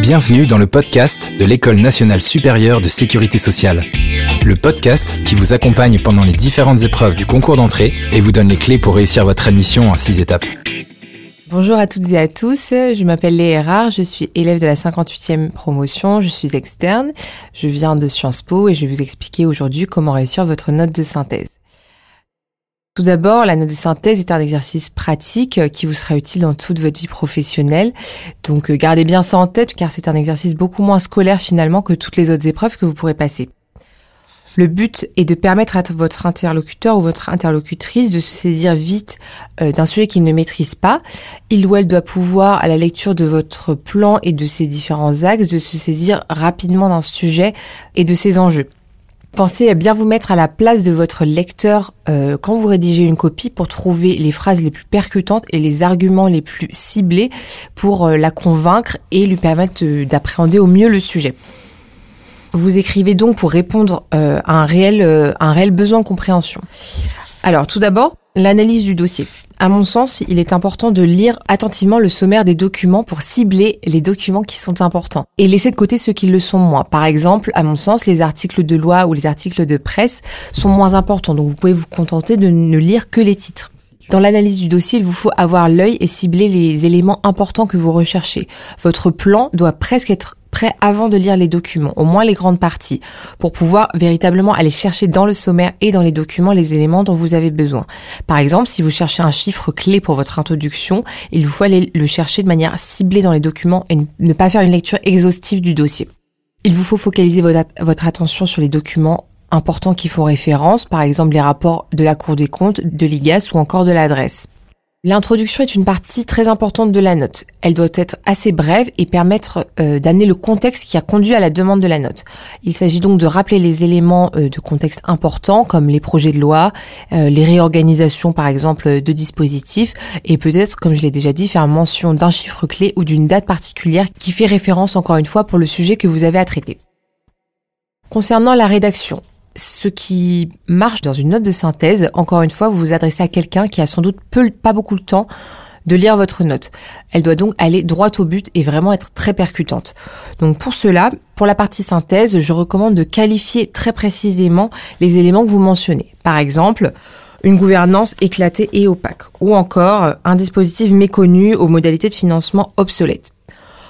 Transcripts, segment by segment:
Bienvenue dans le podcast de l'École nationale supérieure de sécurité sociale. Le podcast qui vous accompagne pendant les différentes épreuves du concours d'entrée et vous donne les clés pour réussir votre admission en six étapes. Bonjour à toutes et à tous, je m'appelle Léa je suis élève de la 58e promotion, je suis externe, je viens de Sciences Po et je vais vous expliquer aujourd'hui comment réussir votre note de synthèse. Tout d'abord, la note de synthèse est un exercice pratique euh, qui vous sera utile dans toute votre vie professionnelle. Donc euh, gardez bien ça en tête car c'est un exercice beaucoup moins scolaire finalement que toutes les autres épreuves que vous pourrez passer. Le but est de permettre à votre interlocuteur ou votre interlocutrice de se saisir vite euh, d'un sujet qu'il ne maîtrise pas. Il ou elle doit pouvoir, à la lecture de votre plan et de ses différents axes, de se saisir rapidement d'un sujet et de ses enjeux. Pensez à bien vous mettre à la place de votre lecteur euh, quand vous rédigez une copie pour trouver les phrases les plus percutantes et les arguments les plus ciblés pour euh, la convaincre et lui permettre euh, d'appréhender au mieux le sujet. Vous écrivez donc pour répondre à un réel, un réel besoin de compréhension. Alors tout d'abord, l'analyse du dossier. À mon sens, il est important de lire attentivement le sommaire des documents pour cibler les documents qui sont importants et laisser de côté ceux qui le sont moins. Par exemple, à mon sens, les articles de loi ou les articles de presse sont moins importants, donc vous pouvez vous contenter de ne lire que les titres. Dans l'analyse du dossier, il vous faut avoir l'œil et cibler les éléments importants que vous recherchez. Votre plan doit presque être avant de lire les documents, au moins les grandes parties, pour pouvoir véritablement aller chercher dans le sommaire et dans les documents les éléments dont vous avez besoin. Par exemple, si vous cherchez un chiffre clé pour votre introduction, il vous faut aller le chercher de manière ciblée dans les documents et ne pas faire une lecture exhaustive du dossier. Il vous faut focaliser votre attention sur les documents importants qui font référence, par exemple les rapports de la Cour des comptes, de l'IGAS ou encore de l'adresse. L'introduction est une partie très importante de la note. Elle doit être assez brève et permettre euh, d'amener le contexte qui a conduit à la demande de la note. Il s'agit donc de rappeler les éléments euh, de contexte importants comme les projets de loi, euh, les réorganisations par exemple de dispositifs et peut-être, comme je l'ai déjà dit, faire mention d'un chiffre clé ou d'une date particulière qui fait référence encore une fois pour le sujet que vous avez à traiter. Concernant la rédaction, ce qui marche dans une note de synthèse, encore une fois, vous vous adressez à quelqu'un qui a sans doute pas beaucoup le temps de lire votre note. Elle doit donc aller droit au but et vraiment être très percutante. Donc pour cela, pour la partie synthèse, je recommande de qualifier très précisément les éléments que vous mentionnez. Par exemple, une gouvernance éclatée et opaque, ou encore un dispositif méconnu aux modalités de financement obsolètes.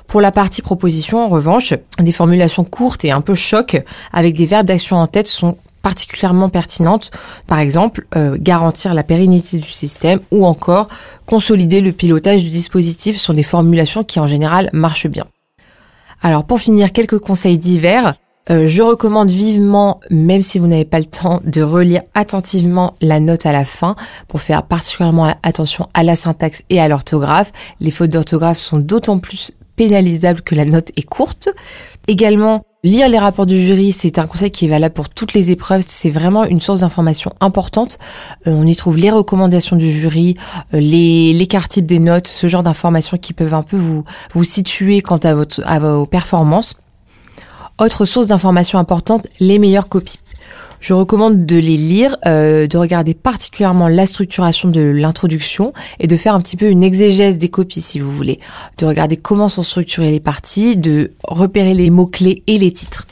Pour la partie proposition, en revanche, des formulations courtes et un peu choc avec des verbes d'action en tête sont particulièrement pertinentes. Par exemple, euh, garantir la pérennité du système ou encore consolider le pilotage du dispositif sont des formulations qui en général marchent bien. Alors pour finir, quelques conseils divers. Euh, je recommande vivement, même si vous n'avez pas le temps, de relire attentivement la note à la fin pour faire particulièrement attention à la syntaxe et à l'orthographe. Les fautes d'orthographe sont d'autant plus pénalisable que la note est courte. Également, lire les rapports du jury, c'est un conseil qui est valable pour toutes les épreuves. C'est vraiment une source d'information importante. Euh, on y trouve les recommandations du jury, euh, les l'écart type des notes, ce genre d'informations qui peuvent un peu vous vous situer quant à votre à vos performances. Autre source d'information importante, les meilleures copies. Je recommande de les lire, euh, de regarder particulièrement la structuration de l'introduction et de faire un petit peu une exégèse des copies si vous voulez, de regarder comment sont structurées les parties, de repérer les mots-clés et les titres.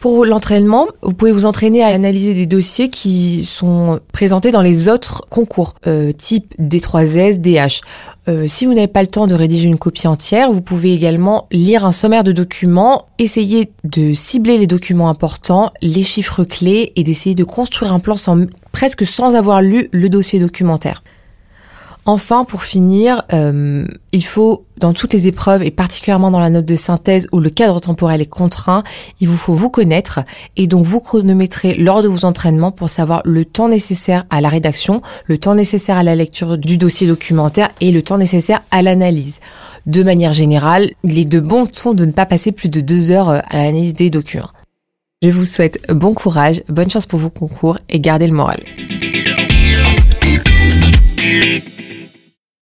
Pour l'entraînement, vous pouvez vous entraîner à analyser des dossiers qui sont présentés dans les autres concours, euh, type D3S, DH. Euh, si vous n'avez pas le temps de rédiger une copie entière, vous pouvez également lire un sommaire de documents, essayer de cibler les documents importants, les chiffres clés et d'essayer de construire un plan presque sans avoir lu le dossier documentaire. Enfin, pour finir, euh, il faut, dans toutes les épreuves, et particulièrement dans la note de synthèse où le cadre temporel est contraint, il vous faut vous connaître et donc vous chronométrer lors de vos entraînements pour savoir le temps nécessaire à la rédaction, le temps nécessaire à la lecture du dossier documentaire et le temps nécessaire à l'analyse. De manière générale, il est de bon ton de ne pas passer plus de deux heures à l'analyse des documents. Je vous souhaite bon courage, bonne chance pour vos concours et gardez le moral.